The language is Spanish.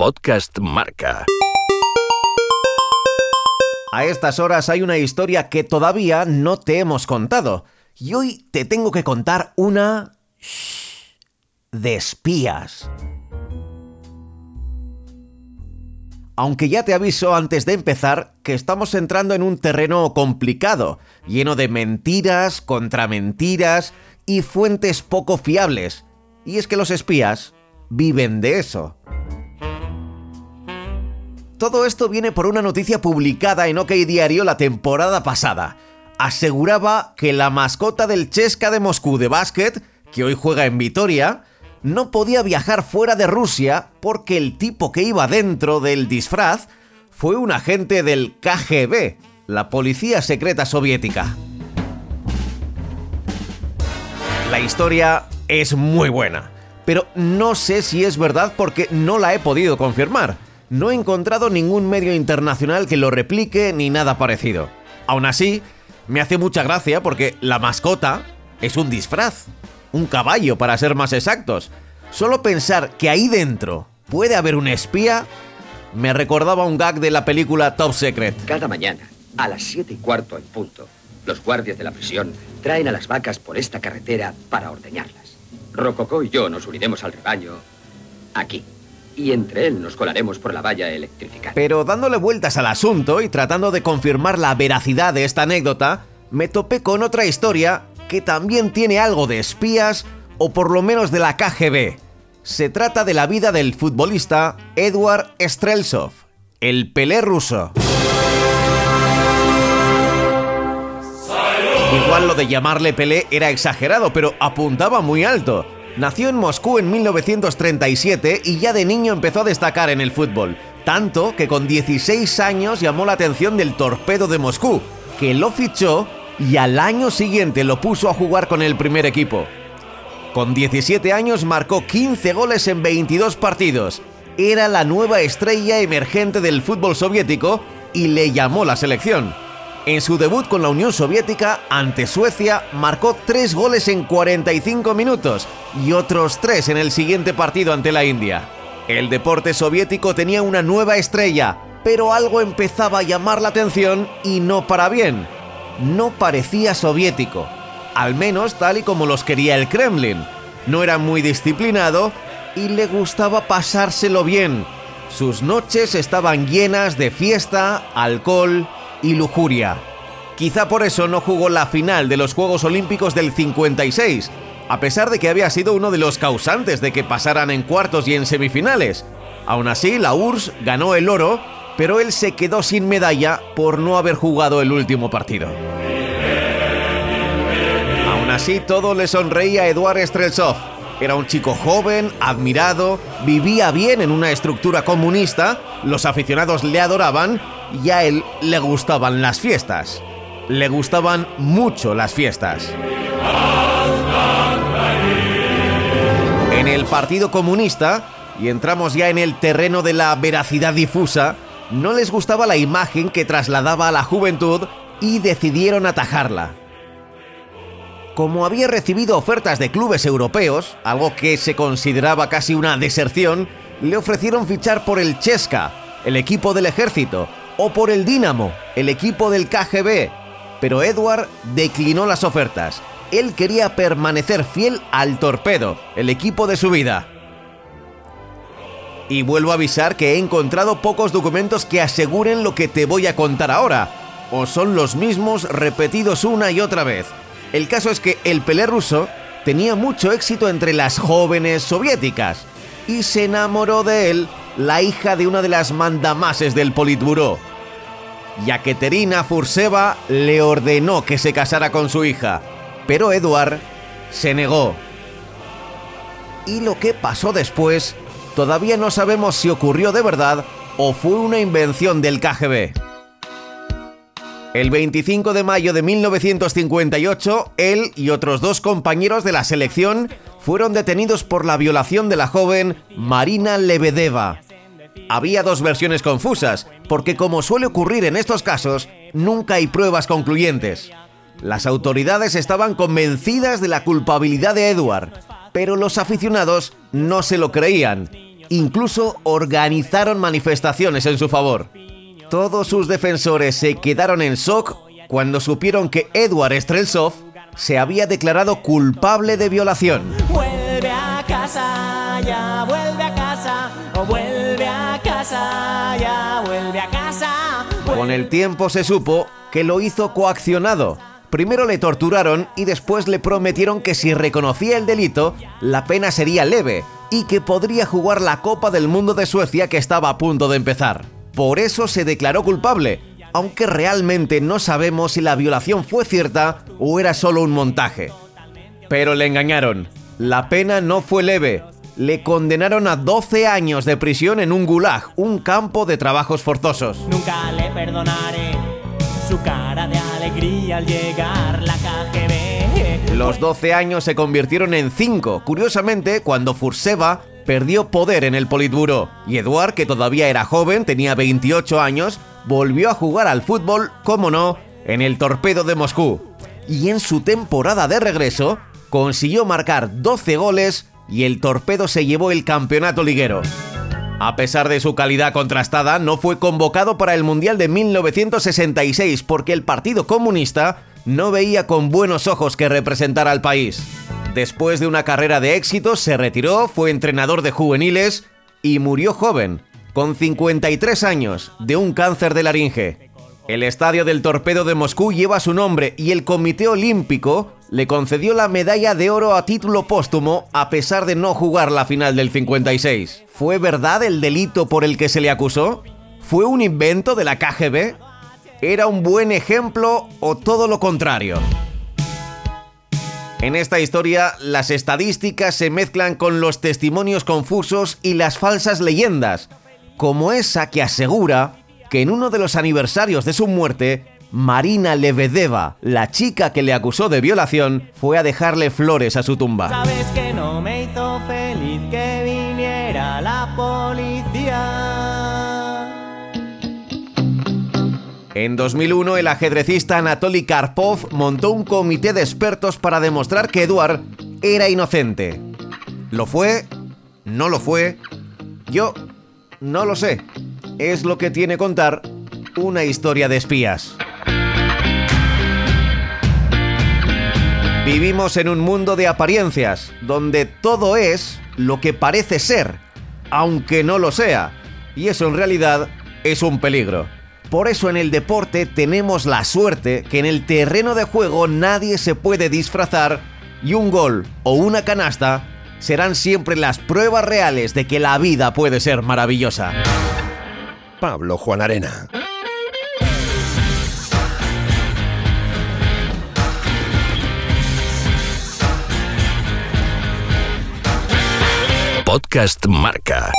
Podcast Marca. A estas horas hay una historia que todavía no te hemos contado. Y hoy te tengo que contar una... de espías. Aunque ya te aviso antes de empezar que estamos entrando en un terreno complicado, lleno de mentiras, contramentiras y fuentes poco fiables. Y es que los espías viven de eso. Todo esto viene por una noticia publicada en OK Diario la temporada pasada. Aseguraba que la mascota del Chesca de Moscú de básquet, que hoy juega en Vitoria, no podía viajar fuera de Rusia porque el tipo que iba dentro del disfraz fue un agente del KGB, la policía secreta soviética. La historia es muy buena, pero no sé si es verdad porque no la he podido confirmar no he encontrado ningún medio internacional que lo replique ni nada parecido. Aún así, me hace mucha gracia porque la mascota es un disfraz, un caballo para ser más exactos. Solo pensar que ahí dentro puede haber un espía me recordaba un gag de la película Top Secret. Cada mañana, a las 7 y cuarto en punto, los guardias de la prisión traen a las vacas por esta carretera para ordeñarlas. Rococó y yo nos uniremos al rebaño aquí y entre él nos colaremos por la valla electrificada. Pero dándole vueltas al asunto y tratando de confirmar la veracidad de esta anécdota, me topé con otra historia que también tiene algo de espías o por lo menos de la KGB. Se trata de la vida del futbolista Edward Streltsov, el Pelé ruso. Igual lo de llamarle Pelé era exagerado, pero apuntaba muy alto. Nació en Moscú en 1937 y ya de niño empezó a destacar en el fútbol, tanto que con 16 años llamó la atención del Torpedo de Moscú, que lo fichó y al año siguiente lo puso a jugar con el primer equipo. Con 17 años marcó 15 goles en 22 partidos. Era la nueva estrella emergente del fútbol soviético y le llamó la selección. En su debut con la Unión Soviética ante Suecia marcó 3 goles en 45 minutos y otros 3 en el siguiente partido ante la India. El deporte soviético tenía una nueva estrella, pero algo empezaba a llamar la atención y no para bien. No parecía soviético, al menos tal y como los quería el Kremlin. No era muy disciplinado y le gustaba pasárselo bien. Sus noches estaban llenas de fiesta, alcohol y lujuria. Quizá por eso no jugó la final de los Juegos Olímpicos del 56, a pesar de que había sido uno de los causantes de que pasaran en cuartos y en semifinales. Aún así, la URSS ganó el oro, pero él se quedó sin medalla por no haber jugado el último partido. Aún así, todo le sonreía a Eduard Streltsov. Era un chico joven, admirado, vivía bien en una estructura comunista, los aficionados le adoraban y a él le gustaban las fiestas. Le gustaban mucho las fiestas. En el Partido Comunista, y entramos ya en el terreno de la veracidad difusa, no les gustaba la imagen que trasladaba a la juventud y decidieron atajarla. Como había recibido ofertas de clubes europeos, algo que se consideraba casi una deserción, le ofrecieron fichar por el Chesca, el equipo del ejército, o por el Dinamo, el equipo del KGB, pero Edward declinó las ofertas. Él quería permanecer fiel al Torpedo, el equipo de su vida. Y vuelvo a avisar que he encontrado pocos documentos que aseguren lo que te voy a contar ahora, o son los mismos repetidos una y otra vez. El caso es que el Pelé ruso tenía mucho éxito entre las jóvenes soviéticas y se enamoró de él la hija de una de las mandamases del Politburó, y a Furseva le ordenó que se casara con su hija, pero Edward se negó. Y lo que pasó después todavía no sabemos si ocurrió de verdad o fue una invención del KGB. El 25 de mayo de 1958, él y otros dos compañeros de la selección fueron detenidos por la violación de la joven Marina Lebedeva. Había dos versiones confusas, porque como suele ocurrir en estos casos, nunca hay pruebas concluyentes. Las autoridades estaban convencidas de la culpabilidad de Edward, pero los aficionados no se lo creían. Incluso organizaron manifestaciones en su favor. Todos sus defensores se quedaron en shock cuando supieron que Edward Streltsov se había declarado culpable de violación. Vuelve a casa, ya vuelve a casa, o vuelve vuelve a casa. Con el tiempo se supo que lo hizo coaccionado. Primero le torturaron y después le prometieron que si reconocía el delito, la pena sería leve y que podría jugar la Copa del Mundo de Suecia que estaba a punto de empezar. Por eso se declaró culpable, aunque realmente no sabemos si la violación fue cierta o era solo un montaje. Pero le engañaron. La pena no fue leve. Le condenaron a 12 años de prisión en un gulag, un campo de trabajos forzosos. Nunca le perdonaré su cara de alegría al llegar la KGB. Los 12 años se convirtieron en 5, curiosamente cuando Furseva perdió poder en el Politburo y Eduard, que todavía era joven, tenía 28 años, volvió a jugar al fútbol, como no, en el Torpedo de Moscú. Y en su temporada de regreso, consiguió marcar 12 goles y el Torpedo se llevó el campeonato liguero. A pesar de su calidad contrastada, no fue convocado para el Mundial de 1966 porque el Partido Comunista no veía con buenos ojos que representara al país. Después de una carrera de éxito, se retiró, fue entrenador de juveniles y murió joven, con 53 años, de un cáncer de laringe. El estadio del Torpedo de Moscú lleva su nombre y el Comité Olímpico le concedió la medalla de oro a título póstumo a pesar de no jugar la final del 56. ¿Fue verdad el delito por el que se le acusó? ¿Fue un invento de la KGB? ¿Era un buen ejemplo o todo lo contrario? En esta historia, las estadísticas se mezclan con los testimonios confusos y las falsas leyendas, como esa que asegura que en uno de los aniversarios de su muerte, Marina Lebedeva, la chica que le acusó de violación, fue a dejarle flores a su tumba. Sabes que no me hizo feliz que viniera la policía. En 2001, el ajedrecista Anatoly Karpov montó un comité de expertos para demostrar que Eduard era inocente. ¿Lo fue? ¿No lo fue? Yo no lo sé. Es lo que tiene contar una historia de espías. Vivimos en un mundo de apariencias, donde todo es lo que parece ser, aunque no lo sea. Y eso en realidad es un peligro. Por eso en el deporte tenemos la suerte que en el terreno de juego nadie se puede disfrazar y un gol o una canasta serán siempre las pruebas reales de que la vida puede ser maravillosa. Pablo Juan Arena. Podcast Marca.